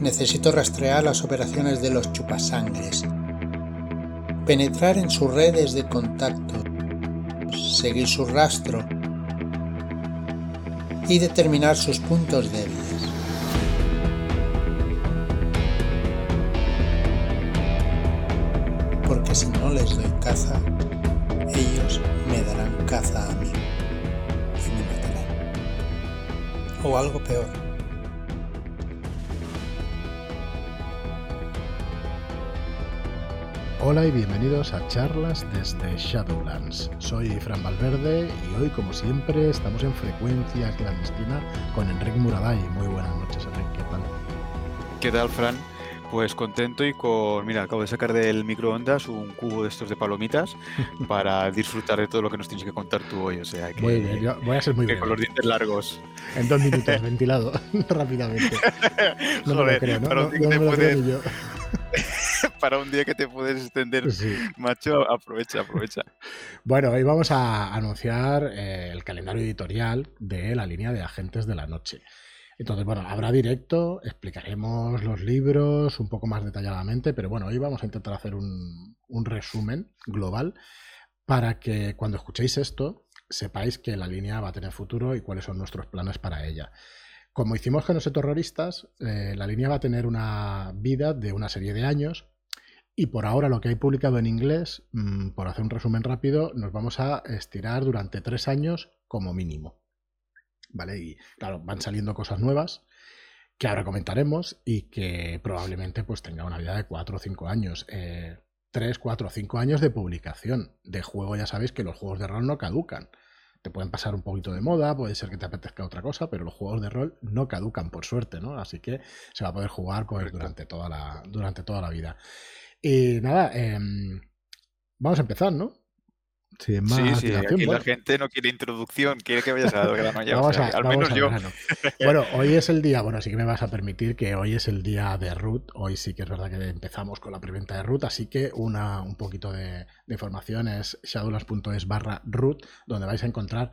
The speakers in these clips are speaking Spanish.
Necesito rastrear las operaciones de los chupasangres, penetrar en sus redes de contacto, seguir su rastro y determinar sus puntos débiles. Porque si no les doy caza, ellos me darán caza a mí y me matarán. O algo peor. Hola y bienvenidos a charlas desde Shadowlands. Soy Fran Valverde y hoy, como siempre, estamos en frecuencia clandestina con Enrique Muraday. Muy buenas noches, Enrique. ¿Qué tal? ¿Qué tal, Fran? Pues contento y con. Mira, acabo de sacar del microondas un cubo de estos de palomitas para disfrutar de todo lo que nos tienes que contar tú hoy. O sea, que. Muy bien, voy a ser muy bien. Con los dientes largos. En dos minutos, ventilado rápidamente. No Joder, lo creo, ¿no? Para un día que te puedes... para un día que te puedes extender, macho, aprovecha, aprovecha. Bueno, hoy vamos a anunciar eh, el calendario editorial de la línea de Agentes de la Noche. Entonces, bueno, habrá directo, explicaremos los libros un poco más detalladamente, pero bueno, hoy vamos a intentar hacer un, resumen global para que cuando escuchéis esto sepáis que la línea va a tener futuro y cuáles son nuestros planes para ella. Como hicimos con los terroristas, eh, la línea va a tener una vida de una serie de años y por ahora lo que hay publicado en inglés, mm, por hacer un resumen rápido, nos vamos a estirar durante tres años como mínimo. ¿vale? Y claro, van saliendo cosas nuevas que ahora comentaremos y que probablemente pues tenga una vida de 4 o 5 años. Eh, 3, 4 o 5 años de publicación. De juego ya sabéis que los juegos de rol no caducan. Te pueden pasar un poquito de moda, puede ser que te apetezca otra cosa, pero los juegos de rol no caducan, por suerte, ¿no? Así que se va a poder jugar pues, durante, toda la, durante toda la vida. Y nada, em, vamos a empezar, ¿no? Sí, sí, aquí la gente no quiere introducción, quiere que vayas al grano ya. vamos al menos yo. bueno, hoy es el día, bueno, sí que me vas a permitir que hoy es el día de root. Hoy sí que es verdad que empezamos con la preventa de root, así que una, un poquito de, de información es shadowlands.es barra root, donde vais a encontrar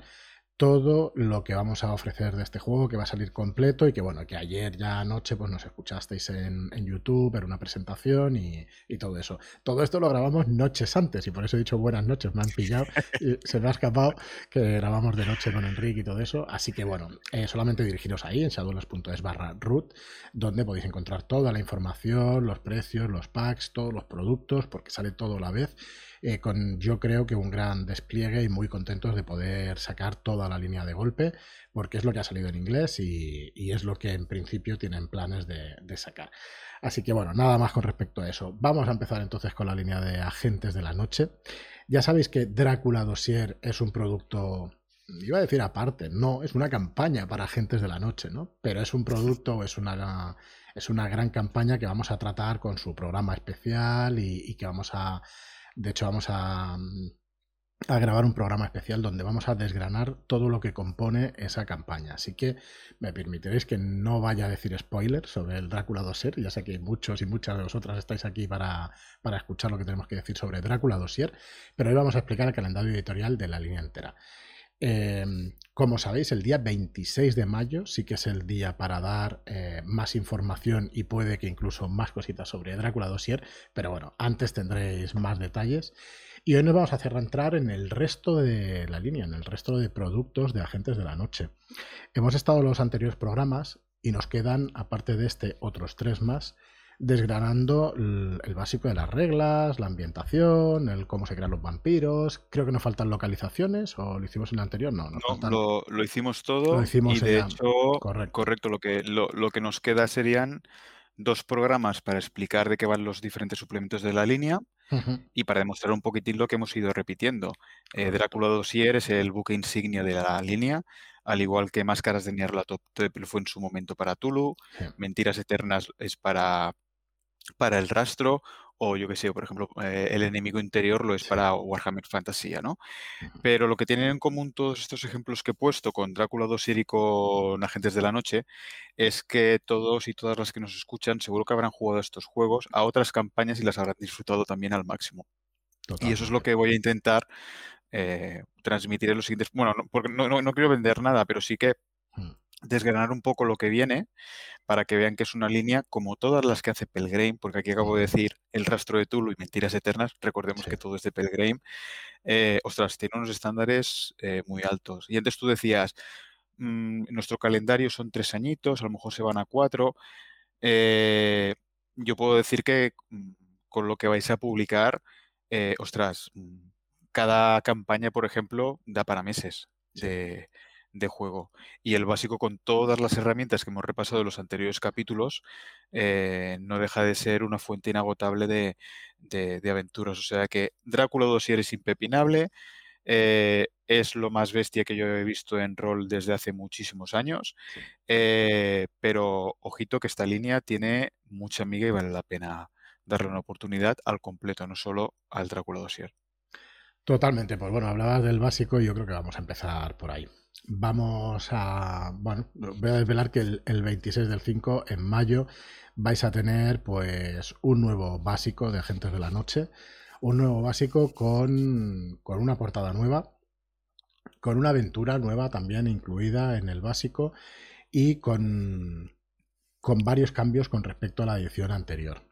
todo lo que vamos a ofrecer de este juego, que va a salir completo y que bueno, que ayer ya anoche pues nos escuchasteis en, YouTube, era una presentación y, todo eso. Todo esto lo grabamos noches antes y por eso he dicho buenas noches, me han pillado y se me ha escapado que grabamos de noche con Enrique y todo eso. Así que bueno, eh, solamente dirigiros ahí en shadowlands.es barra root, donde podéis encontrar toda la información, los precios, los packs, todos los productos, porque sale todo a la vez eh, con yo creo que un gran despliegue y muy contentos de poder sacar toda la línea de golpe, porque es lo que ha salido en inglés y, es lo que en principio tienen planes de, sacar. Así que bueno, nada más con respecto a eso. Vamos a empezar entonces con la línea de agentes de la noche. Ya sabéis que Drácula Dossier es un producto iba a decir aparte, no, es una campaña para agentes de la noche, ¿no? Pero es un producto, es una, es una gran campaña que vamos a tratar con su programa especial y que vamos a, de hecho, vamos mm, a, grabar un programa especial donde vamos a desgranar todo lo que compone esa campaña. Así que me permitiréis que no vaya a decir spoilers sobre el Drácula Dossier. Ya sé que muchos y muchas de vosotras estáis aquí para, para escuchar lo que tenemos que decir sobre Drácula Dossier, pero hoy vamos a explicar el calendario editorial de la línea entera. Em, como sabéis, el día 26 de mayo sí que es el día para dar eh, más información y puede que incluso más cositas sobre Drácula Dossier, pero bueno, antes tendréis más detalles. Y hoy nos vamos a hacer entrar en el resto de la línea, en el resto de productos de Agentes de la Noche. Hemos estado en los anteriores programas y nos quedan, aparte de este, otros tres más desgranando el, básico de las reglas, la ambientación, el cómo se crean los vampiros. Creo que nos faltan localizaciones, o lo hicimos en el anterior, no. no lo, hicimos todo. Lo hicimos y de hecho, correcto. lo, que, lo, que nos queda serían dos programas para explicar de qué van los diferentes suplementos de la línea y para demostrar un poquitín lo que hemos ido repitiendo. Eh, Drácula Dossier es el buque insignia de la línea, al igual que Máscaras de Nyarlathotep fue en su momento para Tulu, Mentiras Eternas es para, para el rastro, o yo que sé, por ejemplo, eh, el enemigo interior lo es para Warhammer Fantasía, ¿no? Pero lo que tienen en común todos estos ejemplos que he puesto con Drácula 2 y con Agentes de la Noche es que todos y todas las que nos escuchan seguro que habrán jugado estos juegos a otras campañas y las habrán disfrutado también al máximo. Y eso es lo que voy a intentar eh, transmitir en los siguientes. Bueno, porque no, quiero vender nada, pero sí que. Desgranar un poco lo que viene para que vean que es una línea como todas las que hace Pelgrame, porque aquí acabo de decir el rastro de Tulu y Mentiras Eternas, recordemos que todo es de Pelgrame, eh, ostras, tiene unos estándares eh, muy altos. Y antes tú decías, mm, nuestro calendario son tres añitos, a lo mejor se van a cuatro. Eh, yo puedo decir que mm, con lo que vais a publicar, ostras, mm, cada campaña, por ejemplo, da para meses de, de juego. Y el básico con todas las herramientas que hemos repasado en los anteriores capítulos eh, no deja de ser una fuente inagotable de, de, aventuras. O sea que Drácula Dossier es impepinable. Eh, es lo más bestia que yo he visto en rol desde hace muchísimos años. Eh, pero ojito que esta línea tiene mucha amiga y vale la pena darle una oportunidad al completo, no solo al Drácula Dossier. Totalmente, pues bueno, hablabas del básico y yo creo que vamos a empezar por ahí. Vamos a, bueno, voy a desvelar que el, 26 del 5, en mayo, vais a tener pues un nuevo básico de Agentes de la Noche, un nuevo básico con, con una portada nueva, con una aventura nueva también incluida en el básico y con, con varios cambios con respecto a la edición anterior.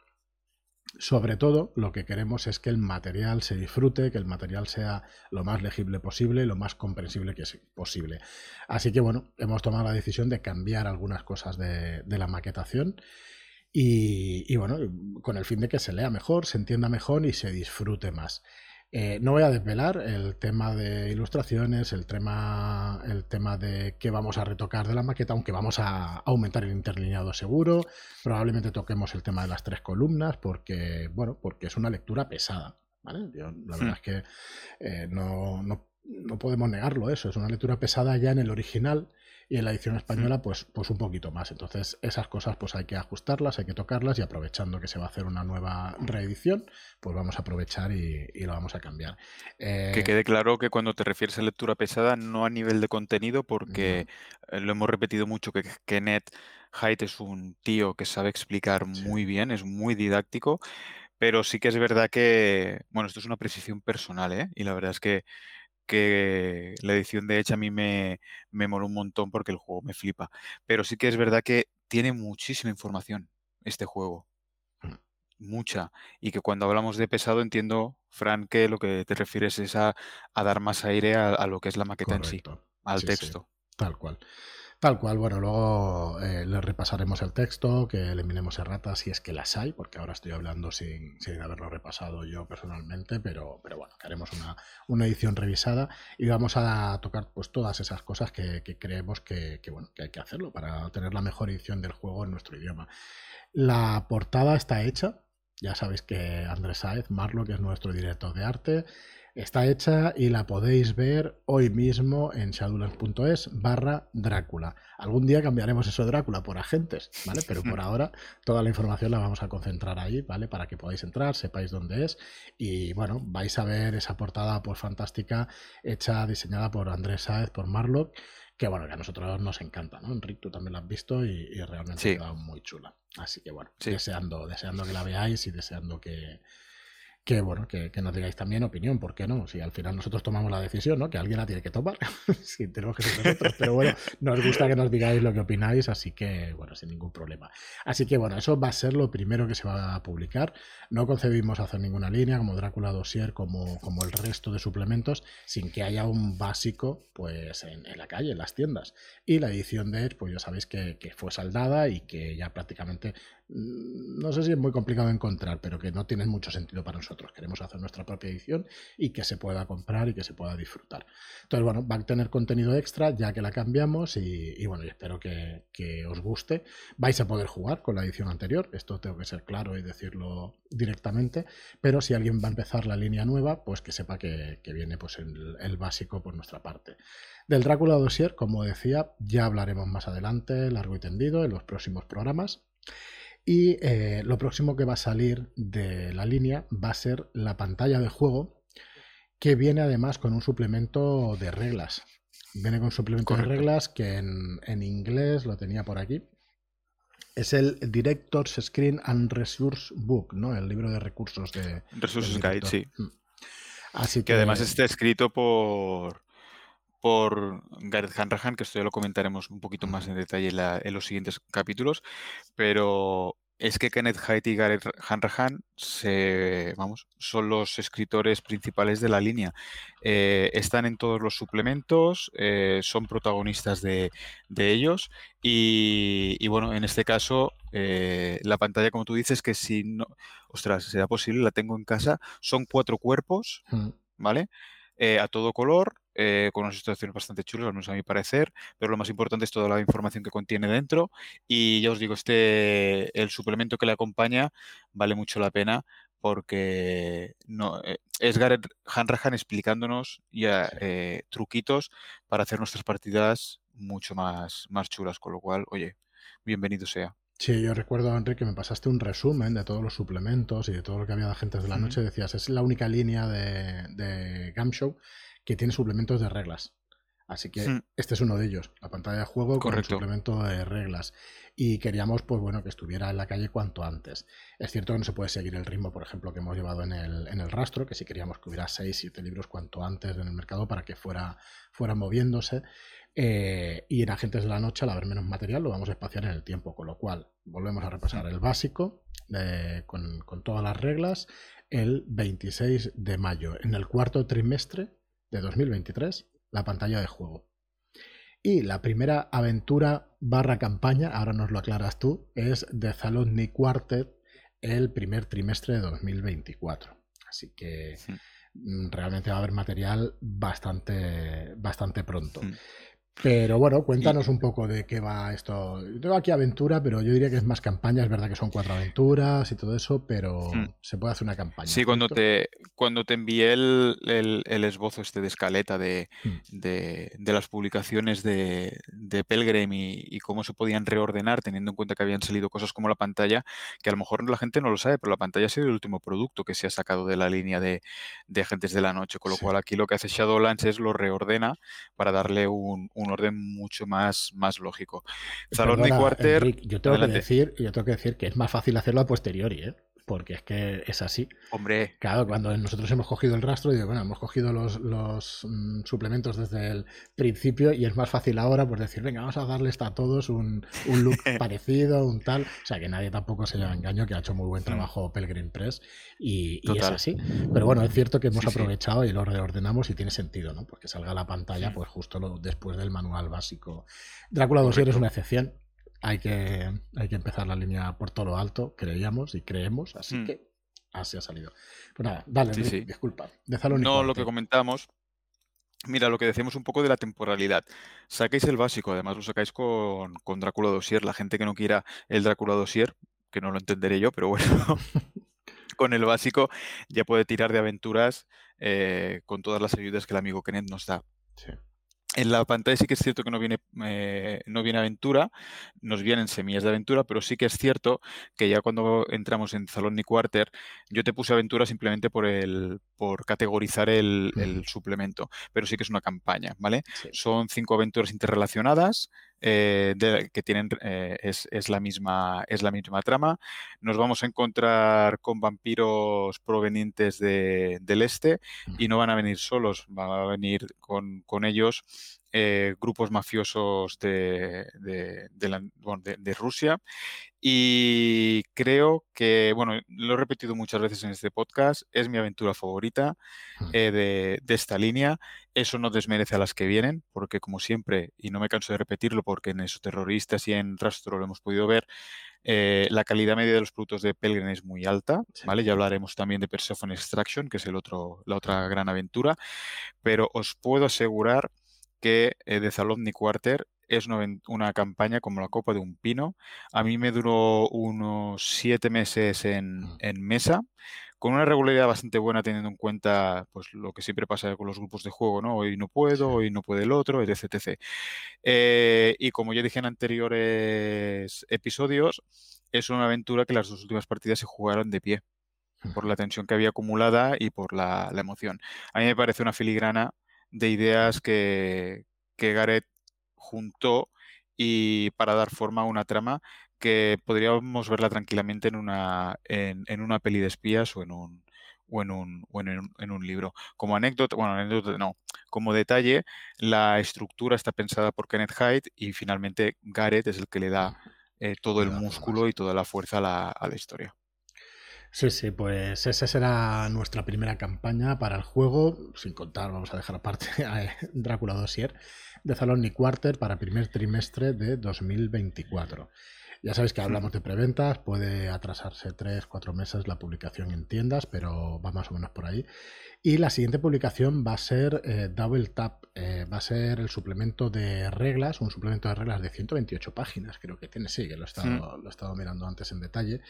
Sobre todo, lo que queremos es que el material se disfrute, que el material sea lo más legible posible, lo más comprensible que es posible. Así que bueno, hemos tomado la decisión de cambiar algunas cosas de, la maquetación y, bueno, con el fin de que se lea mejor, se entienda mejor y se disfrute más. Eh, no voy a desvelar el tema de ilustraciones, el tema, el tema de qué vamos a retocar de la maqueta, aunque vamos a aumentar el interlineado seguro. Probablemente toquemos el tema de las tres columnas, porque, bueno, porque es una lectura pesada. la verdad hmm. es que eh, no, no, no podemos negarlo eso. Es una lectura pesada ya en el original y en la edición española pues, pues un poquito más. Entonces esas cosas pues hay que ajustarlas, hay que tocarlas y aprovechando que se va a hacer una nueva reedición, pues vamos a aprovechar y, lo vamos a cambiar. que eh, quede claro que cuando te refieres a lectura pesada, no a nivel de contenido, porque eh, lo hemos repetido mucho que Kenneth Haidt es un tío que sabe explicar muy bien, es muy didáctico. Pero sí que es verdad que, bueno, esto es una precisión personal, ¿eh? Y la verdad es que que la edición de Edge a mí me, me moló un montón porque el juego me flipa. Pero sí que es verdad que tiene muchísima información este juego. Mm. Mucha. Y que cuando hablamos de pesado entiendo, Fran, que lo que te refieres es a, dar más aire a, lo que es la maqueta en sí, al texto. Tal cual. Tal cual, bueno, luego eh, le repasaremos el texto, que eliminemos erratas si es que las hay, porque ahora estoy hablando sin, haberlo repasado yo personalmente, pero, pero bueno, que haremos una, edición revisada y vamos a tocar pues todas esas cosas que, creemos que, bueno, que hay que hacerlo para tener la mejor edición del juego en nuestro idioma. La portada está hecha, ya sabéis que Andrés Saez, Marlo, que es nuestro director de arte, Está hecha y la podéis ver hoy mismo en shadowlands.es barra Drácula. Algún día cambiaremos eso de Drácula por agentes, ¿vale? Pero por ahora toda la información la vamos a concentrar ahí, ¿vale? Para que podáis entrar, sepáis dónde es y bueno, vais a ver esa portada pues fantástica hecha, diseñada por Andrés Sáez, por Marlock, que bueno, que a nosotros nos encanta, ¿no? Enrique, tú también la has visto y, realmente ha quedado muy chula. Así que bueno, deseando, deseando que la veáis y deseando que que bueno, que, nos digáis también opinión, ¿por qué no? Si al final nosotros tomamos la decisión, ¿no? Que alguien la tiene que tomar, si tenemos que ser nosotros, pero bueno, nos gusta que nos digáis lo que opináis, así que bueno, sin ningún problema. Así que bueno, eso va a ser lo primero que se va a publicar. No concebimos hacer ninguna línea como Drácula Dossier, como, como el resto de suplementos, sin que haya un básico pues en, la calle, en las tiendas. Y la edición de Edge, pues ya sabéis que, que fue saldada y que ya prácticamente no sé si es muy complicado encontrar, pero que no tiene mucho sentido para nosotros. Queremos hacer nuestra propia edición y que se pueda comprar y que se pueda disfrutar. Entonces, bueno, va a tener contenido extra ya que la cambiamos y, bueno, espero que, os guste. Vais a poder jugar con la edición anterior, esto tengo que ser claro y decirlo directamente, pero si alguien va a empezar la línea nueva, pues que sepa que, viene pues el, el básico por nuestra parte. Del Drácula Dossier, como decía, ya hablaremos más adelante, largo y tendido, en los próximos programas. Y eh, lo próximo que va a salir de la línea va a ser la pantalla de juego, que viene además con un suplemento de reglas. Viene con un suplemento de reglas que en, inglés lo tenía por aquí. Es el Director's Screen and Resource Book, ¿no? El libro de recursos de. Resources Guide, sí. Mm. Así que, que además está escrito por por Gareth Hanrahan, que esto ya lo comentaremos un poquito más en detalle en los siguientes capítulos, pero es que Kenneth Haidt y Gareth Hanrahan se, vamos, son los escritores principales de la línea. Eh, están en todos los suplementos, eh, son protagonistas de, ellos y, bueno, en este caso eh, la pantalla, como tú dices, que si no, ostras, será posible, la tengo en casa, son cuatro cuerpos. ¿vale? a todo color, eh, con unas situaciones bastante chulas, al menos a mi parecer, pero lo más importante es toda la información que contiene dentro. Y ya os digo, este, el suplemento que le acompaña vale mucho la pena porque no, eh, es Gareth Hanrahan explicándonos ya eh, truquitos para hacer nuestras partidas mucho más, más chulas, con lo cual, oye, bienvenido sea. Sí, yo recuerdo, Enrique, que me pasaste un resumen de todos los suplementos y de todo lo que había de Agentes de la Noche. Decías, es la única línea de, de Show que tiene suplementos de reglas. Así que hmm. este es uno de ellos, la pantalla de juego con el suplemento de reglas. Y queríamos, pues bueno, que estuviera en la calle cuanto antes. Es cierto que no se puede seguir el ritmo, por ejemplo, que hemos llevado en el, en el rastro, que sí queríamos que hubiera 6, 7 libros cuanto antes en el mercado para que fuera, fuera moviéndose. Eh, y en Agentes de la Noche, al haber menos material, lo vamos a espaciar en el tiempo, con lo cual volvemos a repasar el básico con, con todas las reglas el 26 de mayo, en el cuarto trimestre de 2023, la pantalla de juego. Y la primera aventura barra campaña, ahora nos lo aclaras tú, es de Zalotni Quartet el primer trimestre de 2024. Así que mm, realmente va a haber material bastante, bastante pronto. Pero bueno, cuéntanos un poco de qué va esto. tengo aquí aventura, pero yo diría que es más campaña. Es verdad que son cuatro aventuras y todo eso, pero hmm. se puede hacer una campaña. Sí, cuando te, cuando te envié el, el, esbozo este de escaleta de, hmm. de, de las publicaciones de, de Pelgrim y, cómo se podían reordenar, teniendo en cuenta que habían salido cosas como la pantalla, que a lo mejor la gente no lo sabe, pero la pantalla ha sido el último producto que se ha sacado de la línea de, de Agentes de la Noche. Con lo cual aquí lo que hace Shadowlands es lo reordena para darle un un orden mucho más, más lógico. Salón Quarter. yo, tengo que decir, yo tengo que decir que es más fácil hacerlo a posteriori, ¿eh? Porque es que es así. Hombre. Claro, cuando nosotros hemos cogido el rastro, y bueno, hemos cogido los, los mm, suplementos desde el principio y es más fácil ahora pues decir, venga, vamos a darles a todos un, un look parecido, un tal. O sea, que nadie tampoco se lleva engaño, que ha hecho muy buen mm. trabajo Pelgrim Press y, es así. Pero bueno, es cierto que hemos aprovechado y lo reordenamos y tiene sentido, ¿no? Porque salga la pantalla pues justo después del manual básico. Drácula Dossier es una excepción, hay que, hay que empezar la línea por todo lo alto, creíamos y creemos, así hmm. que así ha salido. Pues nada, dale, disculpa. no, lo que comentamos. Mira, lo que decimos un poco de la temporalidad. Saquéis el básico, además lo sacáis con, con Drácula Dossier. La gente que no quiera el Drácula Dossier, que no lo entenderé yo, pero bueno, con el básico ya puede tirar de aventuras eh, con todas las ayudas que el amigo Kenneth nos da. Sí. En la pantalla sí que es cierto que no viene, eh, no viene aventura, nos vienen semillas de aventura, pero sí que es cierto que ya cuando entramos en Salón ni Quarter, yo te puse aventura simplemente por el, por categorizar el, suplemento, pero sí que es una campaña, ¿vale? Son cinco aventuras interrelacionadas, eh, que tienen eh, es, la misma, es la misma trama. Nos vamos a encontrar con vampiros provenientes del este y no van a venir solos, van a venir con, con ellos eh, grupos mafiosos de, de, Rusia. Y creo que, bueno, lo he repetido muchas veces en este podcast, es mi aventura favorita eh, de, esta línea. Eso no desmerece a las que vienen, porque como siempre, y no me canso de repetirlo porque en esos terroristas y en Rastro lo hemos podido ver, eh, la calidad media de los productos de Pelgrim es muy alta, ¿vale? Ya hablaremos también de Persephone Extraction, que es el otro, la otra gran aventura, pero os puedo asegurar que eh, de Zalotni Quarter es una, campaña como la copa de un pino. A mí me duró unos siete meses mm. en, mesa, con una regularidad bastante buena teniendo en cuenta pues, lo que siempre pasa con los grupos de juego, ¿no? Hoy no puedo, hoy no puede el otro, etc. Eh, y como ya dije en anteriores episodios, es una aventura que las dos últimas partidas se jugaron de pie por la tensión que había acumulada y por la, la emoción. A mí me parece una filigrana de ideas que, que Gareth juntó y para dar forma a una trama que podríamos verla tranquilamente en una, en, una peli de espías o en un, o en un, en, un libro. Como anécdota, bueno, anécdota no, como detalle, la estructura está pensada por Kenneth Hyde y finalmente Gareth es el que le da eh, todo el músculo y toda la fuerza a la, a la historia. Sí, sí, pues esa será nuestra primera campaña para el juego, sin contar, vamos a dejar aparte a Drácula Dossier, de Zaloni Quarter para primer trimestre de 2024. Ya sabéis que hablamos de preventas, puede atrasarse 3, 4 meses la publicación en tiendas, pero va más o menos por ahí. Y la siguiente publicación va a ser eh, Double Tap, eh, va a ser el suplemento de reglas, un suplemento de reglas de 128 páginas, creo que tiene, sí, que lo he estado, lo he estado mirando antes en detalle.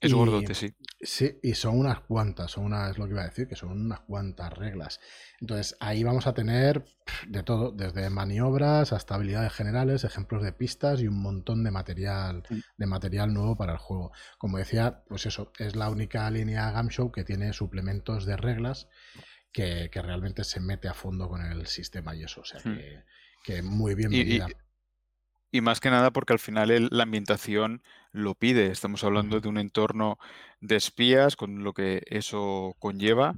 Es gordote, sí. Sí, y son unas cuantas, son una, es lo que iba a decir, que son unas cuantas reglas. Entonces, ahí vamos a tener de todo, desde maniobras hasta habilidades generales, ejemplos de pistas y un montón de material, de material nuevo para el juego. Como decía, pues eso, es la única línea Gamshow que tiene suplementos de reglas que, realmente se mete a fondo con el sistema y eso. O sea hmm. que, muy bien y más que nada porque al final la ambientación lo pide. Estamos hablando de un entorno de espías, con lo que eso conlleva,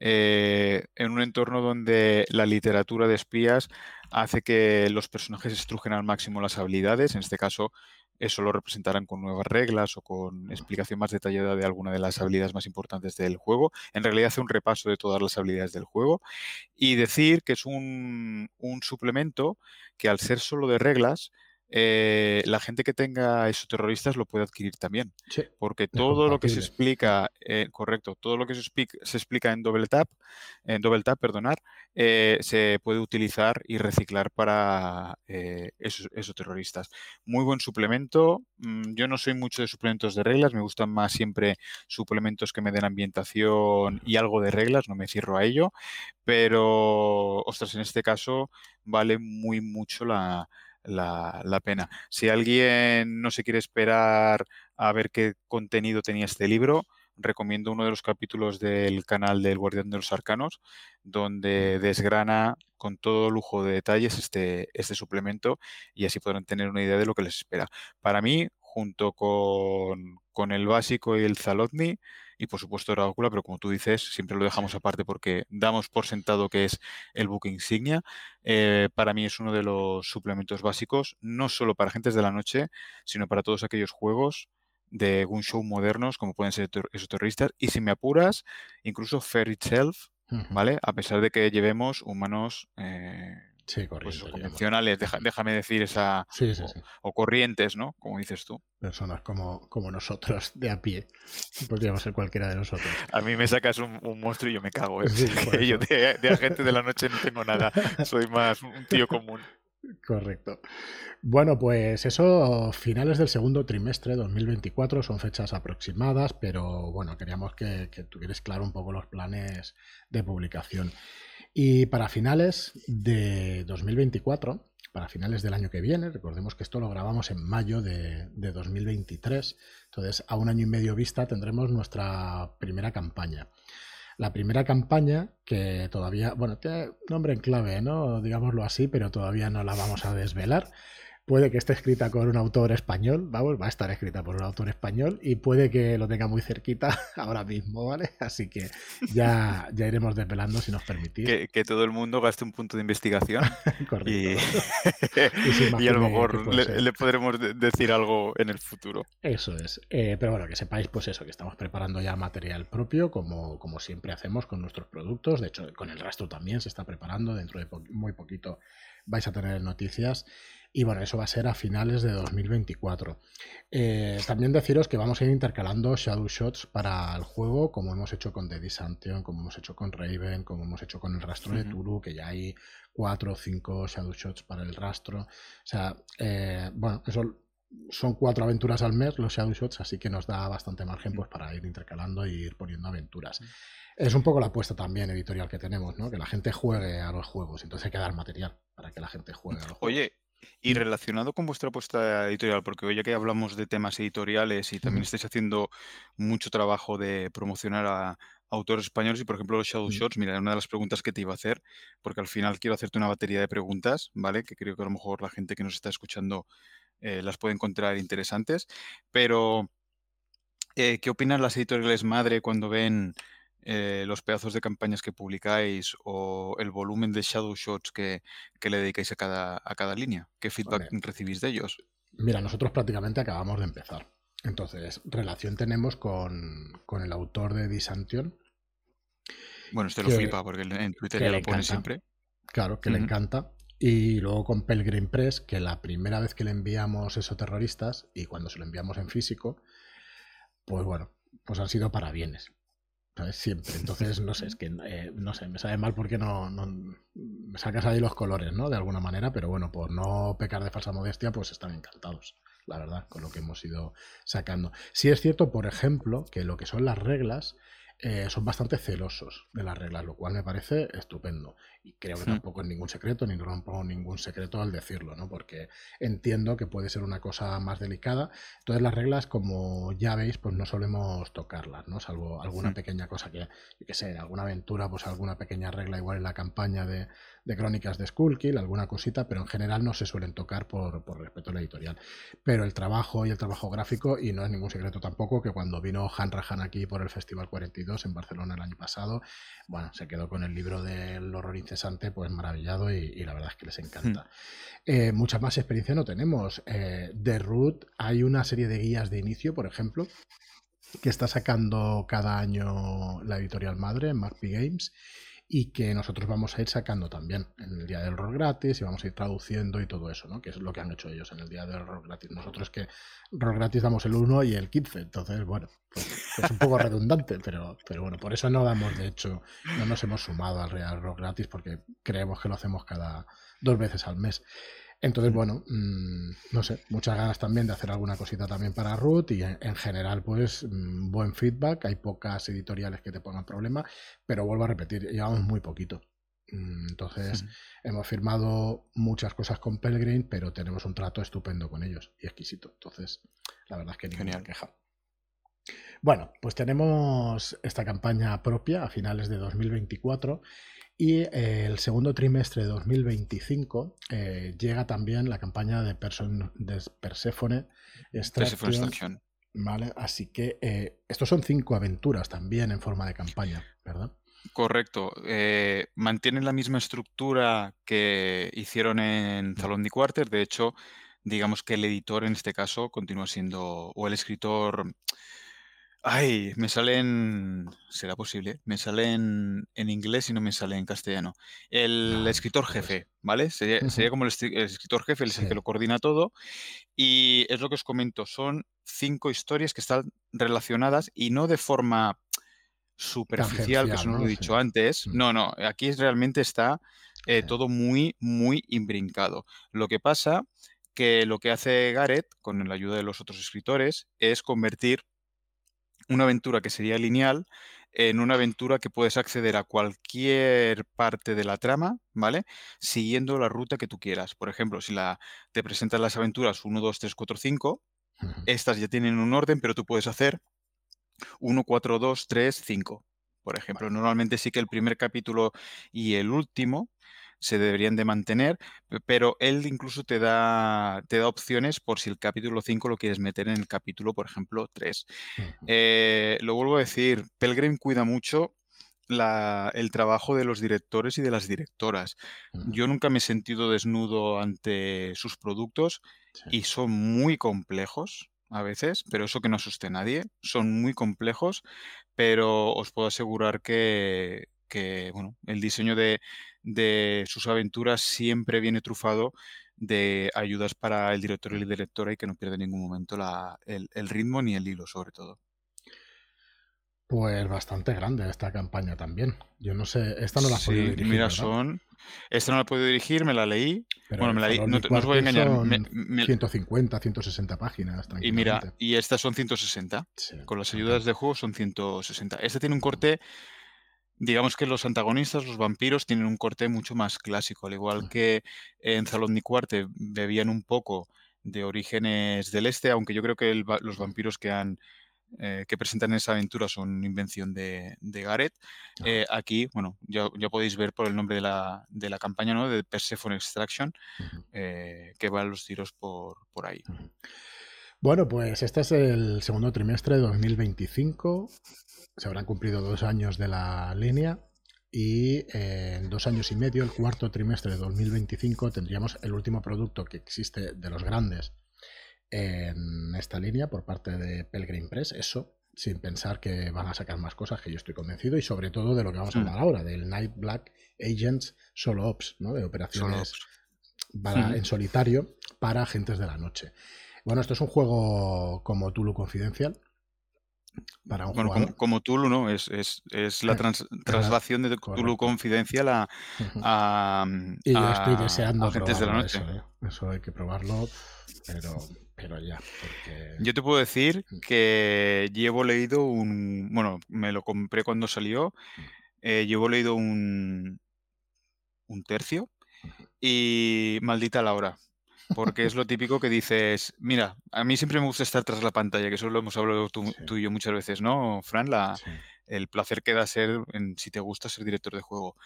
eh, en un entorno donde la literatura de espías hace que los personajes estrujen al máximo las habilidades. En este caso, eso lo representarán con nuevas reglas o con explicación más detallada de alguna de las habilidades más importantes del juego. En realidad hace un repaso de todas las habilidades del juego y decir que es un, un suplemento que al ser solo de reglas, eh, la gente que tenga esos terroristas lo puede adquirir también. porque todo lo que se explica, eh, correcto, todo lo que se, explica en Double Tap, en Double Tap, perdonar, eh, se puede utilizar y reciclar para esos, terroristas. Muy buen suplemento. Mm, yo no soy mucho de suplementos de reglas, me gustan más siempre suplementos que me den ambientación y algo de reglas, no me cierro a ello, pero, ostras, en este caso vale muy mucho la la, pena. Si alguien no se quiere esperar a ver qué contenido tenía este libro, recomiendo uno de los capítulos del canal del Guardián de los Arcanos, donde desgrana con todo lujo de detalles este, este suplemento y así podrán tener una idea de lo que les espera. Para mí, junto con, con el básico y el Zalotni, y por supuesto Drácula, pero como tú dices, siempre lo dejamos aparte porque damos por sentado que es el book insignia. Eh, para mí es uno de los suplementos básicos, no solo para agentes de la noche, sino para todos aquellos juegos de show modernos como pueden ser esos terroristas. Y si me apuras, incluso Fair Itself, ¿vale? A pesar de que llevemos humanos eh, Sí, pues convencionales, déjame decir esa. o, corrientes, ¿no? Como dices tú. Personas como, como nosotros, de a pie. Podríamos ser cualquiera de nosotros. A mí me sacas un, monstruo y yo me cago. ¿eh? yo de, de, agente de la noche no tengo nada. Soy más un tío común. Correcto. Bueno, pues eso, finales del segundo trimestre 2024 son fechas aproximadas, pero bueno, queríamos que, que tuvieras claro un poco los planes de publicación. Y para finales de 2024, para finales del año que viene, recordemos que esto lo grabamos en mayo de, 2023, entonces a un año y medio vista tendremos nuestra primera campaña. La primera campaña, que todavía, bueno, tiene nombre en clave, ¿no? Digámoslo así, pero todavía no la vamos a desvelar. Puede que esté escrita con un autor español, vamos, va a estar escrita por un autor español y puede que lo tenga muy cerquita ahora mismo, ¿vale? Así que ya, ya iremos desvelando si nos permitís. Que, todo el mundo gaste un punto de investigación. y, y, a lo mejor le, podremos decir algo en el futuro. Eso es. Eh, pero bueno, que sepáis pues eso, que estamos preparando ya material propio, como, como siempre hacemos con nuestros productos. De hecho, con el rastro también se está preparando. Dentro de muy poquito vais a tener noticias. Y bueno, eso va a ser a finales de 2024. Eh, también deciros que vamos a ir intercalando Shadow Shots para el juego, como hemos hecho con The Disantion, como hemos hecho con Raven, como hemos hecho con el rastro de Tulu, que ya hay cuatro o cinco Shadow Shots para el rastro. O sea, eh, bueno, eso son cuatro aventuras al mes los Shadow Shots, así que nos da bastante margen pues, para ir intercalando e ir poniendo aventuras. Es un poco la apuesta también editorial que tenemos, ¿no? Que la gente juegue a los juegos, entonces hay que dar material para que la gente juegue a los juegos. Oye, y relacionado con vuestra apuesta editorial, porque hoy ya que hablamos de temas editoriales y también estáis haciendo mucho trabajo de promocionar a autores españoles y, por ejemplo, los Shadow Shots, mira, una de las preguntas que te iba a hacer, porque al final quiero hacerte una batería de preguntas, ¿vale? Que creo que a lo mejor la gente que nos está escuchando eh, las puede encontrar interesantes, pero eh, ¿qué opinan las editoriales madre cuando ven eh, los pedazos de campañas que publicáis o el volumen de shadow shots que, le dedicáis a cada, a cada línea? ¿Qué feedback recibís de ellos? Mira, nosotros prácticamente acabamos de empezar. Entonces, relación tenemos con, el autor de Disantion. Bueno, este lo flipa porque en Twitter ya lo pone siempre. Claro, que le encanta. Y luego con Pelgrim Press, que la primera vez que le enviamos esos terroristas y cuando se lo enviamos en físico, pues bueno, pues han sido para bienes. ¿Sabes? Siempre. Entonces, no sé, es que, eh, no sé, me sabe mal porque no, no, me sacas ahí los colores, ¿no? De alguna manera, pero bueno, por no pecar de falsa modestia, pues están encantados, la verdad, con lo que hemos ido sacando. Sí es cierto, por ejemplo, que lo que son las reglas, eh, son bastante celosos de las reglas, lo cual me parece estupendo. Y creo que hmm. tampoco es ningún secreto, ni rompo ningún secreto al decirlo, ¿no? Porque entiendo que puede ser una cosa más delicada. Entonces las reglas, como ya veis, pues no solemos tocarlas, ¿no? Salvo alguna hmm. pequeña cosa que, yo qué sé, alguna aventura, pues alguna pequeña regla igual en la campaña de, de crónicas de Skullkill, alguna cosita, pero en general no se suelen tocar por, por respeto a la editorial. Pero el trabajo y el trabajo gráfico, y no es ningún secreto tampoco, que cuando vino Han Rahan aquí por el Festival 42 en Barcelona el año pasado, bueno, se quedó con el libro del horror incesante, pues maravillado y, la verdad es que les encanta. Hmm. Eh, mucha más experiencia no tenemos. Eh, de Root hay una serie de guías de inicio, por ejemplo, que está sacando cada año la editorial madre, Magpie Games y que nosotros vamos a ir sacando también en el día del rol gratis y vamos a ir traduciendo y todo eso, ¿no? Que es lo que han hecho ellos en el día del rol gratis. Nosotros que rol gratis damos el 1 y el 15, entonces, bueno, pues, es un poco redundante, pero, pero bueno, por eso no damos, de hecho, no nos hemos sumado al real rol gratis porque creemos que lo hacemos cada dos veces al mes. Entonces, bueno, mm, no sé, muchas ganas también de hacer alguna cosita también para Root y en, general, pues, mm, buen feedback. Hay pocas editoriales que te pongan problema, pero vuelvo a repetir, llevamos muy poquito. Mm, entonces, hemos firmado muchas cosas con Pelgrim, pero tenemos un trato estupendo con ellos y exquisito. Entonces, la verdad es que ni Genial. queja. Bueno, pues tenemos esta campaña propia a finales de 2024 y eh, el segundo trimestre de 2025 eh, llega también la campaña de, de Persephone Extraction. ¿vale? Así que eh, estos son cinco aventuras también en forma de campaña, ¿verdad? Correcto. mantienen la misma estructura que hicieron en Salón de Quarter. De hecho, digamos que el editor en este caso continúa siendo, o el escritor Ay, me salen, será posible, me salen en inglés y no me sale en castellano. El escritor jefe, ¿vale? Sería, como el, escritor jefe, el que lo coordina todo. Y es lo que os comento, son cinco historias que están relacionadas y no de forma superficial, que eso no lo he dicho antes. Mm. No, no, aquí realmente está eh, todo muy, muy imbrincado. Lo que pasa que lo que hace Gareth, con la ayuda de los otros escritores, es convertir una aventura que sería lineal en una aventura que puedes acceder a cualquier parte de la trama, ¿vale? Siguiendo la ruta que tú quieras. Por ejemplo, si la, te presentan las aventuras 1, 2, 3, 4, 5, estas ya tienen un orden, pero tú puedes hacer 1, 4, 2, 3, 5. Por ejemplo, normalmente sí que el primer capítulo y el último se deberían de mantener, pero él incluso te da, te da opciones por si el capítulo 5 lo quieres meter en el capítulo, por ejemplo, 3. Eh, lo vuelvo a decir, Pelgrim cuida mucho el trabajo de los directores y de las directoras. Yo nunca me he sentido desnudo ante sus productos y son muy complejos a veces, pero eso que no asuste a nadie, son muy complejos, pero os puedo asegurar que, que bueno, el diseño de, de sus aventuras siempre viene trufado de ayudas para el director y la directora y que no pierde en ningún momento la, el, ritmo ni el hilo, sobre todo. Pues bastante grande esta campaña también. Yo no sé, esta no la he podido dirigir. Mira, son. Esta no la he podido dirigir, me la leí. bueno, me la leí, no, os voy a engañar. 150, 160 páginas. Y mira, y estas son 160. Con las ayudas de juego son 160. Esta tiene un corte digamos que los antagonistas, los vampiros, tienen un corte mucho más clásico, al igual que en Salón de Cuarte bebían un poco de orígenes del este, aunque yo creo que los vampiros que han eh, que presentan esa aventura son invención de, de Gareth. Eh, aquí, bueno, ya, podéis ver por el nombre de la, de la campaña, ¿no? De Persephone Extraction, eh, que van los tiros por, por ahí. Bueno, pues este es el segundo trimestre de 2025. Se habrán cumplido dos años de la línea y en dos años y medio, el cuarto trimestre de 2025, tendríamos el último producto que existe de los grandes en esta línea por parte de Pelgrim Press. Eso sin pensar que van a sacar más cosas, que yo estoy convencido, y sobre todo de lo que vamos a hmm. hablar ahora, del Night Black Agents Solo Ops, ¿no? de operaciones para, en solitario para agentes de la noche. Bueno, esto es un juego como Tulu Confidencial. Para un bueno, como, Tulu, ¿no? Es, es, es la traslación de Tulu Confidencial a, a, Y yo estoy deseando de la noche. Eso, ¿eh? eso hay que probarlo, pero pero ya. Yo te puedo decir mm. que llevo leído un. Bueno, me lo compré cuando salió. Mm. Eh, llevo leído un. un tercio. Y maldita la hora. Porque es lo típico que dices, mira, a mí siempre me gusta estar tras la pantalla, que eso lo hemos hablado tú, y yo muchas veces, ¿no, Fran? La, El placer que da ser, en, si te gusta ser director de juego.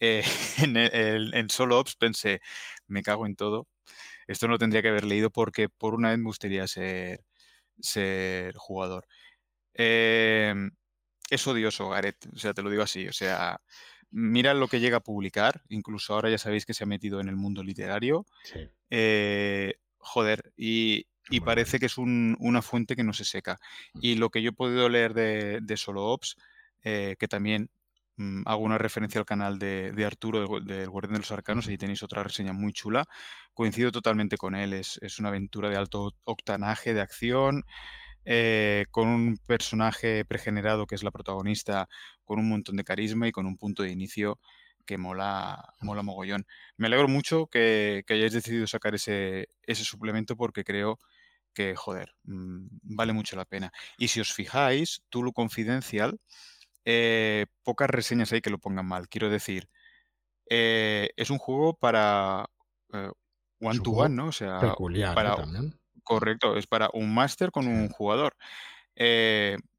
Eh, en, en Solo Ops pensé, me cago en todo esto no lo tendría que haber leído porque por una vez me gustaría ser, ser jugador. Em, es odioso, Gareth, o sea, te lo digo así, o sea, mira lo que llega a publicar, incluso ahora ya sabéis que se ha metido en el mundo literario. Eh, joder, y, parece que es una fuente que no se seca. Mm. Y lo que yo he podido leer de, de Solo Ops, eh, que también Mm, hago una referencia al canal de, Arturo del Guardián de los Arcanos, ahí tenéis otra reseña muy chula. Coincido totalmente con él, es, una aventura de alto octanaje, de acción, eh, con un personaje pregenerado que es la protagonista, con un montón de carisma y con un punto de inicio que mola, mola mogollón. Me alegro mucho que, hayáis decidido sacar ese, ese suplemento porque creo que, joder, mm, vale mucho la pena. Y si os fijáis, Tulu Confidencial eh, pocas reseñas hay que lo pongan mal. Quiero decir, eh, es un juego para eh, one to one, ¿no? O sea, para, correcto, es para un máster con un jugador.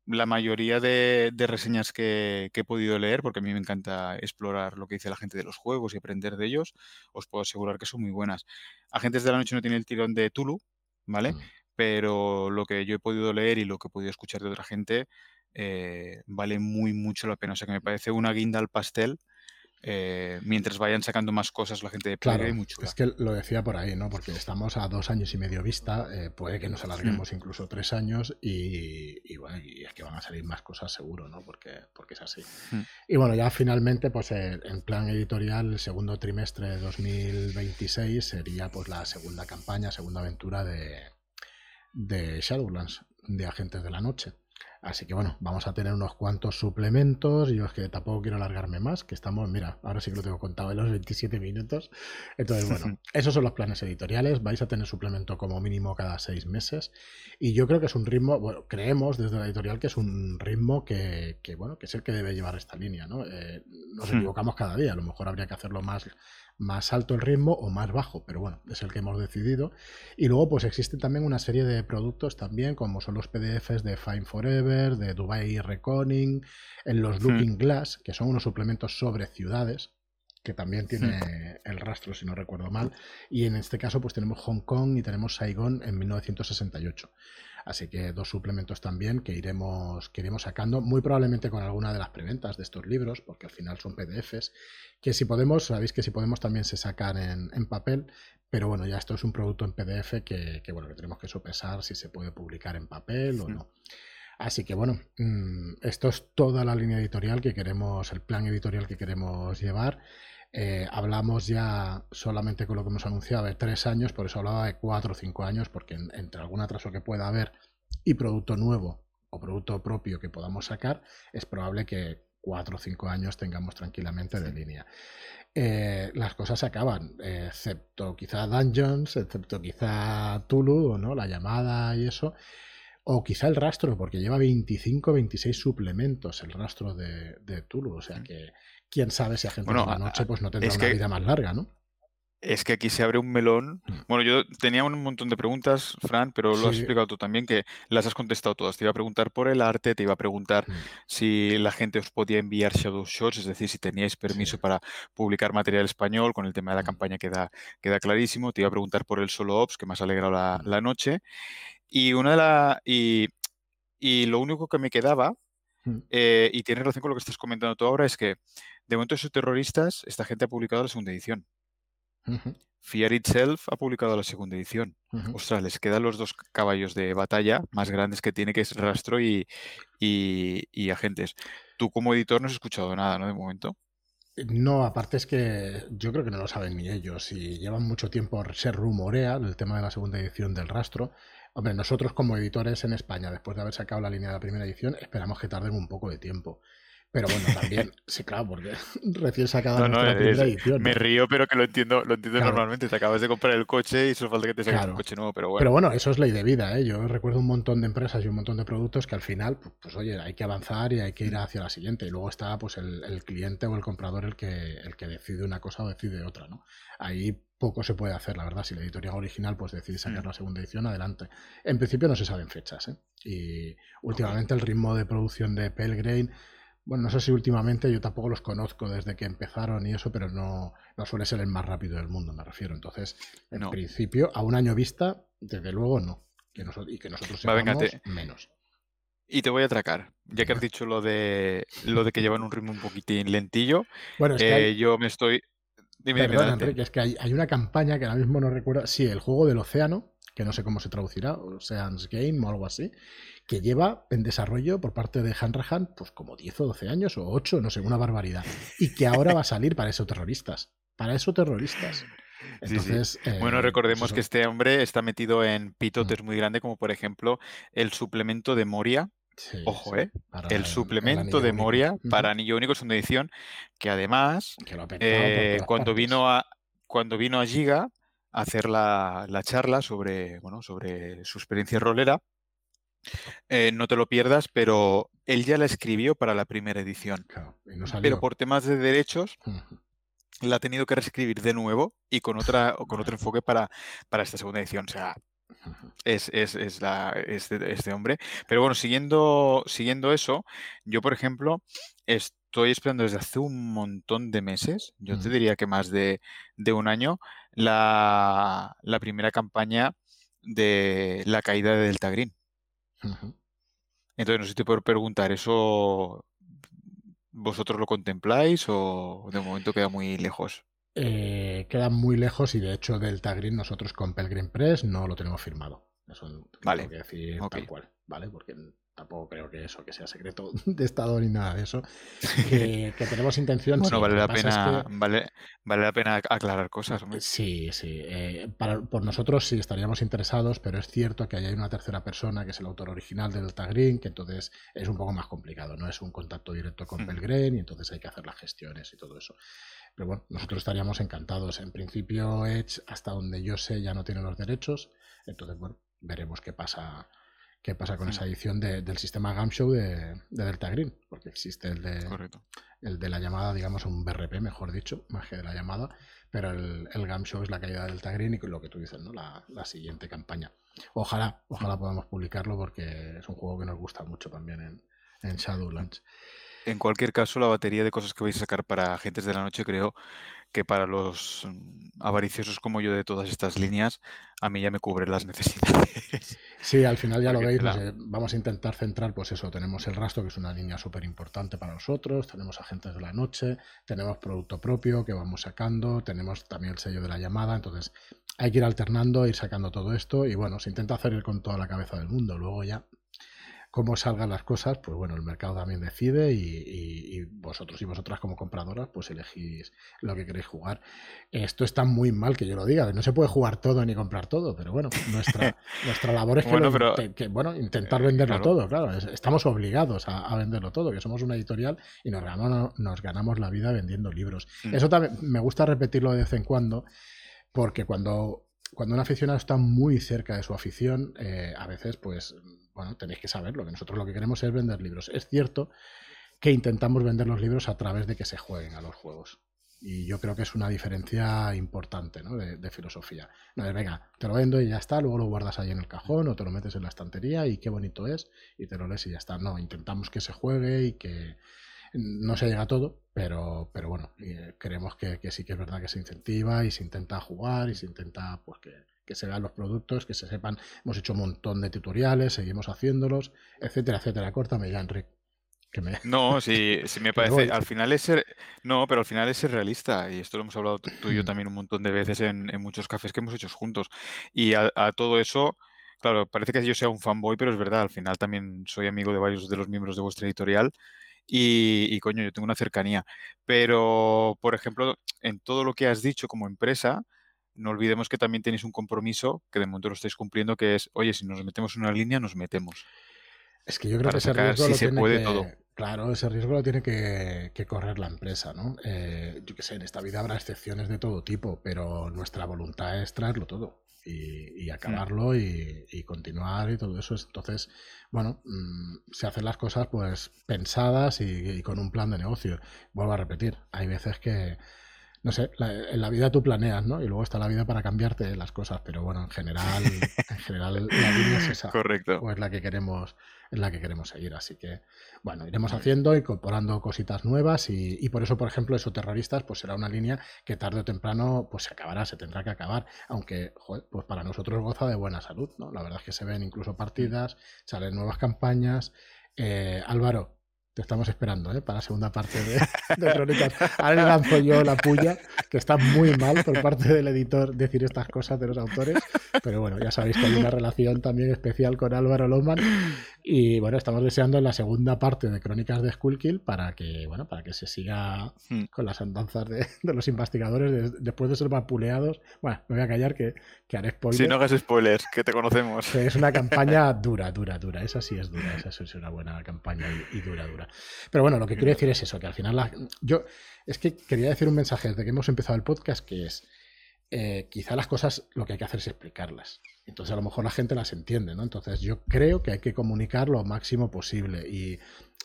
la mayoría de, reseñas que, he podido leer, porque a mí me encanta explorar lo que dice la gente de los juegos y aprender de ellos, os puedo asegurar que son muy buenas. Agentes de la Noche no tiene el tirón de Tulu, ¿vale? Mm. Pero lo que yo he podido leer y lo que he podido escuchar de otra gente eh, vale muy mucho la pena. O sea que me parece una guinda al pastel. Eh, mientras vayan sacando más cosas la gente de claro, Es que lo decía por ahí, ¿no? Porque estamos a dos años y medio vista, eh, puede que nos alarguemos incluso tres años y, bueno, y es que van a salir más cosas seguro, ¿no? Porque, porque es así. Mm. Y bueno, ya finalmente, pues en plan editorial, el segundo trimestre de 2026 sería pues la segunda campaña, segunda aventura de, de Shadowlands, de Agentes de la Noche. Así que bueno, vamos a tener unos cuantos suplementos. Yo es que tampoco quiero alargarme más, que estamos, mira, ahora sí que lo tengo contado en los 27 minutos. Entonces, bueno, esos son los planes editoriales. Vais a tener suplemento como mínimo cada seis meses. Y yo creo que es un ritmo, bueno, creemos desde la editorial que es un ritmo que, bueno, que es el que debe llevar esta línea, ¿no? Eh, nos hmm. equivocamos cada día, a lo mejor habría que hacerlo más más alto el ritmo o más bajo, pero bueno, es el que hemos decidido. Y luego pues existe también una serie de productos también, como son los PDFs de Fine Forever, de Dubai Reconning, en los Looking Glass, que son unos suplementos sobre ciudades, que también tiene el rastro, si no recuerdo mal. Y en este caso, pues tenemos Hong Kong y tenemos Saigon en 1968. Así que dos suplementos también que iremos, que iremos sacando, muy probablemente con alguna de las preventas de estos libros, porque al final son PDFs, que si podemos, sabéis que si podemos también se sacan en, papel, pero bueno, ya esto es un producto en PDF que, bueno, que tenemos que sopesar si se puede publicar en papel o no. Así que bueno, mm, esto es toda la línea editorial que queremos, el plan editorial que queremos llevar. Eh, hablamos ya solamente con lo que hemos anunciado de tres años, por eso hablaba de cuatro o cinco años, porque entre algún atraso que pueda haber y producto nuevo o producto propio que podamos sacar, es probable que cuatro o cinco años tengamos tranquilamente de línea. Eh, las cosas se acaban, excepto quizá Dungeons, excepto quizá Tulu, ¿no? La llamada y eso. O quizá el rastro, porque lleva 25, 26 suplementos el rastro de, de Tulu. O sea que, quién sabe si a gente de la noche pues no tendrá una vida más larga, ¿no? Es que aquí se abre un melón. Mm. Bueno, yo tenía un montón de preguntas, Fran, pero lo has explicado tú también, que las has contestado todas. Te iba a preguntar por el arte, te iba a preguntar mm. si la gente os podía enviar shadow shots, es decir, si teníais permiso para publicar material español, con el tema de la mm. campaña queda, queda clarísimo. Te iba a preguntar por el solo ops, que me has alegrado la, la noche. Y una de la. Y, lo único que me quedaba, mm. eh, y tiene relación con lo que estás comentando tú ahora, es que de momento esos terroristas, esta gente ha publicado la segunda edición. Fear Itself ha publicado la segunda edición. Ostras, les quedan los dos caballos de batalla más grandes que tiene, que es Rastro y, y, Agentes. Tú como editor no has escuchado nada, ¿no? De momento. No, aparte es que yo creo que no lo saben ni ellos y llevan mucho tiempo, se rumorea el tema de la segunda edición del rastro. Hombre, nosotros como editores en España, después de haber sacado la línea de la primera edición, esperamos que tarden un poco de tiempo. Pero bueno, también, sí, claro, porque recién sacada no, nuestra primera edición. Me río, pero que lo entiendo, lo entiendo normalmente. Te acabas de comprar el coche y solo falta que te saques un coche nuevo, pero bueno. Pero bueno, eso es ley de vida, ¿eh? Yo recuerdo un montón de empresas y un montón de productos que al final, pues, pues oye, hay que avanzar y hay que ir hacia la siguiente. Y luego está pues el, el, cliente o el comprador el que, el que decide una cosa o decide otra, ¿no? Ahí poco se puede hacer, la verdad. Si la editorial original pues decide sacar mm. la segunda edición, adelante. En principio no se saben fechas, ¿eh? Y últimamente el ritmo de producción de Pelgrane bueno, no sé si últimamente, yo tampoco los conozco desde que empezaron y eso, pero no, no suele ser el más rápido del mundo, me refiero. Entonces, en principio, a un año vista, desde luego no. Que y que nosotros sepamos menos. Y te voy a atracar, ya que has dicho lo de lo de que llevan un ritmo un poquitín lentillo. Bueno, es que eh, yo me estoy. Dime, Perdón, Enrique, es que hay, hay, una campaña que ahora mismo no recuerdo. Sí, el juego del océano, que no sé cómo se traducirá, Ocean's Game o algo así, que lleva en desarrollo por parte de Hanrahan pues como 10 o 12 años o 8, no sé, una barbaridad. Y que ahora va a salir para esos terroristas. Para esos terroristas. Entonces, bueno, eh, recordemos pues que este hombre está metido en pitotes mm. muy grande, como por ejemplo el suplemento de Moria. Ojo, ¿eh? el suplemento de Moria para Anillo Único es una edición que además, eh, cuando, vino a, cuando vino a Giga a hacer la, la charla sobre, bueno, sobre su experiencia rolera, eh, no te lo pierdas, pero él ya la escribió para la primera edición. pero por temas de derechos, la ha tenido que reescribir de nuevo y con, otra, con otro enfoque para, para esta segunda edición. O sea, es, es, la, este, este, hombre. Pero bueno, siguiendo, siguiendo eso, yo, por ejemplo, estoy esperando desde hace un montón de meses, yo te diría que más de, un año, la, la primera campaña de la caída de Delta Green. Entonces, no sé si te puedo preguntar, ¿eso vosotros lo contempláis o de momento queda muy lejos? Eh, queda muy lejos y de hecho Delta Green nosotros con Pelgrim Press no lo tenemos firmado. Eso vale. tengo que decir tal cual, ¿vale? Porque tampoco creo que eso que sea secreto de Estado ni nada de eso. Que, tenemos intención. bueno, vale, la pena, vale, vale la pena aclarar cosas. Sí, sí. Eh, por nosotros sí estaríamos interesados, pero es cierto que hay una tercera persona que es el autor original de Delta Green, que entonces es un poco más complicado. No es un contacto directo con Pelgrim y entonces hay que hacer las gestiones y todo eso. Pero bueno, nosotros estaríamos encantados. En principio, Edge, hasta donde yo sé, ya no tiene los derechos. Entonces, bueno, veremos qué pasa qué pasa con esa edición del sistema Gamshow de, de, Delta Green, porque existe el de, el de la llamada, digamos, un BRP, mejor dicho, más que de la llamada, pero el, el Gamshow es la caída de Delta Green y lo que tú dices, ¿no? La, la, siguiente campaña. Ojalá, ojalá podamos publicarlo porque es un juego que nos gusta mucho también en, en Shadowlands. En cualquier caso, la batería de cosas que vais a sacar para Agentes de la Noche creo que para los mm, avariciosos como yo de todas estas líneas, a mí ya me cubre las necesidades. Sí, al final ya lo veis, pues, vamos a intentar centrar, pues eso, tenemos el rastro, que es una línea súper importante para nosotros, tenemos Agentes de la Noche, tenemos producto propio que vamos sacando, tenemos también el sello de la llamada, entonces hay que ir alternando, ir sacando todo esto y bueno, se intenta hacer con toda la cabeza del mundo, luego ya cómo salgan las cosas, pues bueno, el mercado también decide y, vosotros y vosotras como compradoras, pues elegís lo que queréis jugar. Esto está muy mal que yo lo diga, no se puede jugar todo ni comprar todo, pero bueno, nuestra, nuestra labor es que, bueno, intentar venderlo todo, claro, estamos obligados a, venderlo todo, que somos una editorial y nos ganamos, nos ganamos la vida vendiendo libros. Mm. Eso también me gusta repetirlo de vez en cuando, porque cuando cuando un aficionado está muy cerca de su afición, eh, a veces, pues, bueno, tenéis que saberlo, que nosotros lo que queremos es vender libros. Es cierto que intentamos vender los libros a través de que se jueguen a los juegos. Y yo creo que es una diferencia importante ¿no? de, filosofía. No es, venga, te lo vendo y ya está, luego lo guardas ahí en el cajón o te lo metes en la estantería y qué bonito es y te lo lees y ya está. No, intentamos que se juegue y que, No se llega a todo, pero, pero bueno, eh, creemos que, sí que es verdad que se incentiva y se intenta jugar y se intenta pues que, que se vean los productos, que se sepan. Hemos hecho un montón de tutoriales, seguimos haciéndolos, etcétera, etcétera. Córtame ya, Enrique. No, sí, sí me parece. Al final es ser. No, pero al final es ser realista. Y esto lo hemos hablado tú y yo mm. también un montón de veces en, muchos cafés que hemos hecho juntos. Y a, todo eso, claro, parece que yo sea un fanboy, pero es verdad. Al final también soy amigo de varios de los miembros de vuestra editorial. Y, y coño, yo tengo una cercanía. Pero, por ejemplo, en todo lo que has dicho como empresa, no olvidemos que también tenéis un compromiso que de momento lo estáis cumpliendo, que es, oye, si nos metemos en una línea, nos metemos. Es que yo creo que ese riesgo lo tiene que, Claro, ese riesgo lo tiene que, correr la empresa, ¿no? Eh, yo qué sé, en esta vida habrá excepciones de todo tipo, pero nuestra voluntad es traerlo todo y, acabarlo y, continuar y todo eso. Entonces, bueno, mm, se hacen las cosas pues pensadas y, con un plan de negocio. Vuelvo a repetir, hay veces que, no sé, en la vida tú planeas, ¿no? Y luego está la vida para cambiarte las cosas, pero bueno, en general, en general la línea es esa. Correcto. O es la que queremos es la que queremos seguir. Así que, bueno, iremos haciendo, incorporando cositas nuevas y, por eso, por ejemplo, eso terroristas, pues será una línea que tarde o temprano pues se acabará, se tendrá que acabar, aunque, pues para nosotros goza de buena salud, ¿no? La verdad es que se ven incluso partidas, salen nuevas campañas. Eh, Álvaro, te estamos esperando ¿eh? para la segunda parte de, de Crónicas. Ahora le lanzo yo la puya, que está muy mal por parte del editor decir estas cosas de los autores. Pero bueno, ya sabéis que hay una relación también especial con Álvaro Loman. Y bueno, estamos deseando la segunda parte de Crónicas de Skullkill para que, bueno, para que se siga hmm. con las andanzas de, los investigadores después de ser vapuleados. Bueno, me voy a callar que, que haré spoilers. Si no hagas spoilers, que te conocemos. Es una campaña dura, dura, dura. Esa sí es dura. Esa sí es una buena campaña y dura, dura. Pero bueno, lo que quiero decir es eso, que al final yo es que quería decir un mensaje desde que hemos empezado el podcast que es eh, quizá las cosas lo que hay que hacer es explicarlas. Entonces a lo mejor la gente las entiende, ¿no? Entonces yo creo que hay que comunicar lo máximo posible y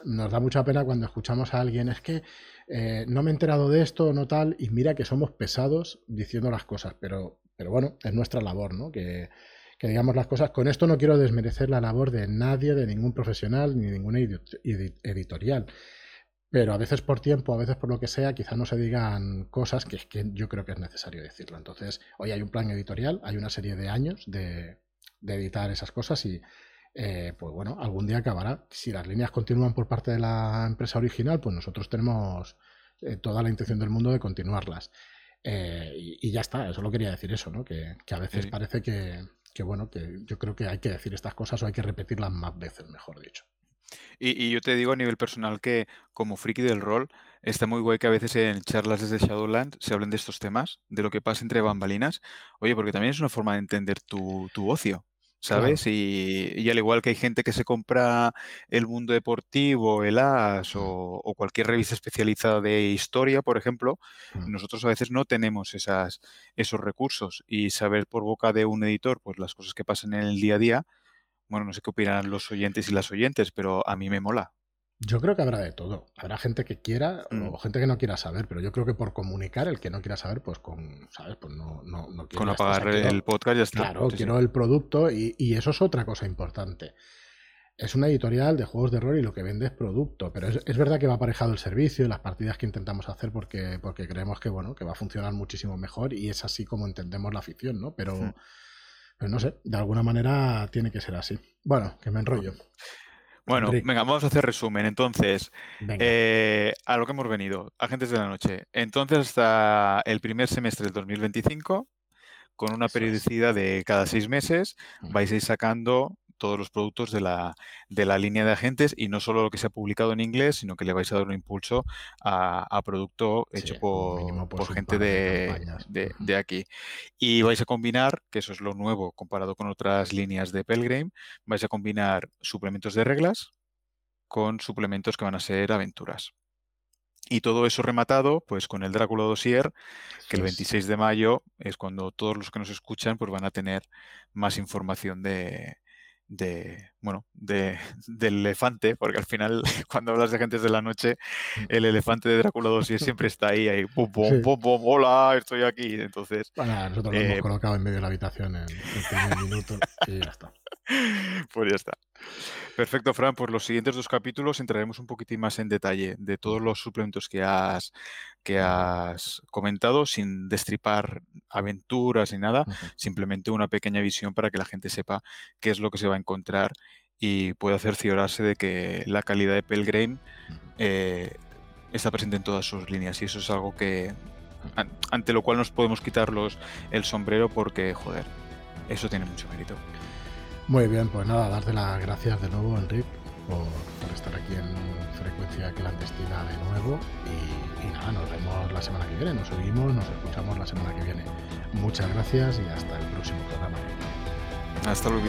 nos da mucha pena cuando escuchamos a alguien, es que eh, no me he enterado de esto, no tal, y mira que somos pesados diciendo las cosas, pero, pero bueno, es nuestra labor, ¿no? Que, que digamos las cosas. Con esto no quiero desmerecer la labor de nadie, de ningún profesional, ni de ninguna editorial. Pero a veces por tiempo, a veces por lo que sea, quizá no se digan cosas que, que yo creo que es necesario decirlo. Entonces, hoy hay un plan editorial, hay una serie de años de, editar esas cosas y, eh, pues bueno, algún día acabará. Si las líneas continúan por parte de la empresa original, pues nosotros tenemos eh, toda la intención del mundo de continuarlas. Eh, y, ya está, eso lo quería decir eso, ¿no? Que, a veces parece que, que bueno, que yo creo que hay que decir estas cosas o hay que repetirlas más veces, mejor dicho. Y, yo te digo a nivel personal que como friki del rol, está muy guay que a veces en charlas desde Shadowland se hablen de estos temas, de lo que pasa entre bambalinas. Oye, porque también es una forma de entender tu, tu ocio. ¿Sabes? Y, al igual que hay gente que se compra el mundo deportivo, el AS o, cualquier revista especializada de historia, por ejemplo, nosotros a veces no tenemos esas, esos recursos y saber por boca de un editor pues las cosas que pasan en el día a día, bueno, no sé qué opinan los oyentes y las oyentes, pero a mí me mola. Yo creo que habrá de todo. Habrá gente que quiera o mm. gente que no quiera saber, pero yo creo que por comunicar, el que no quiera saber, pues con, ¿sabes? Pues no, no, no Con apagar el podcast ya está. Claro, quiero el producto y, eso es otra cosa importante. Es una editorial de juegos de rol y lo que vende es producto, pero es, verdad que va aparejado el servicio, las partidas que intentamos hacer porque, porque creemos que, bueno, que va a funcionar muchísimo mejor y es así como entendemos la afición, ¿no? Pero, pero no sé, de alguna manera tiene que ser así. Bueno, que me enrollo. Bueno, venga, vamos a hacer resumen. Entonces, eh, a lo que hemos venido, Agentes de la Noche. Entonces, hasta el primer semestre del 2025, con una periodicidad de cada seis meses, vais a ir sacando todos los productos de la, de la línea de agentes y no solo lo que se ha publicado en inglés, sino que le vais a dar un impulso a, producto hecho por, gente de, aquí. Y vais a combinar, que eso es lo nuevo comparado con otras líneas de Pelgrim, vais a combinar suplementos de reglas con suplementos que van a ser aventuras. Y todo eso rematado, pues con el Drácula Dossier, que el 26 de mayo es cuando todos los que nos escuchan pues van a tener más información de, de, bueno, de, del elefante, porque al final cuando hablas de gentes de la noche, mm. el elefante de Drácula 2 siempre está ahí, ahí, pum, pum, pum, pum, hola, estoy aquí. Entonces, bueno, nosotros lo hemos eh, colocado en medio de la habitación en el primer minuto y ya está. Pues ya está. Perfecto, Fran. Por los siguientes dos capítulos entraremos un poquitín más en detalle de todos los suplementos que has, que has comentado, sin destripar aventuras ni nada, simplemente una pequeña visión para que la gente sepa qué es lo que se va a encontrar y pueda cerciorarse de que la calidad de Pelgrane eh, está presente en todas sus líneas. Y eso es algo que ante lo cual nos podemos quitarlos el sombrero porque, joder, eso tiene mucho mérito. Muy bien, pues nada, darte las gracias de nuevo, Enrique, por, estar aquí en frecuencia clandestina de nuevo. Y, y, nada, nos vemos la semana que viene, nos oímos, nos escuchamos la semana que viene. Muchas gracias y hasta el próximo programa. Hasta luego.